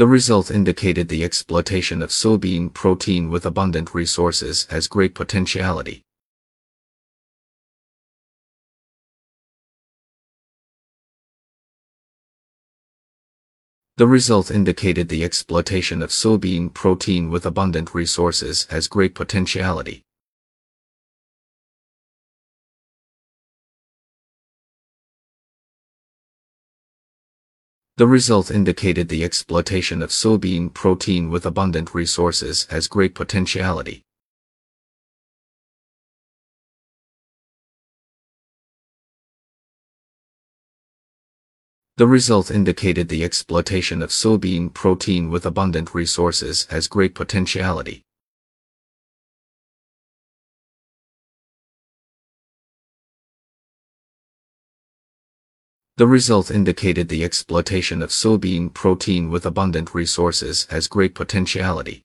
The result indicated the exploitation of soybean protein with abundant resources has great potentiality. The result indicated the exploitation of soybean protein with abundant resources has great potentiality. The result indicated the exploitation of soybean protein with abundant resources has great potentiality. The result indicated the exploitation of soybean protein with abundant resources has great potentiality. The result indicated the exploitation of soybean protein with abundant resources has great potentiality.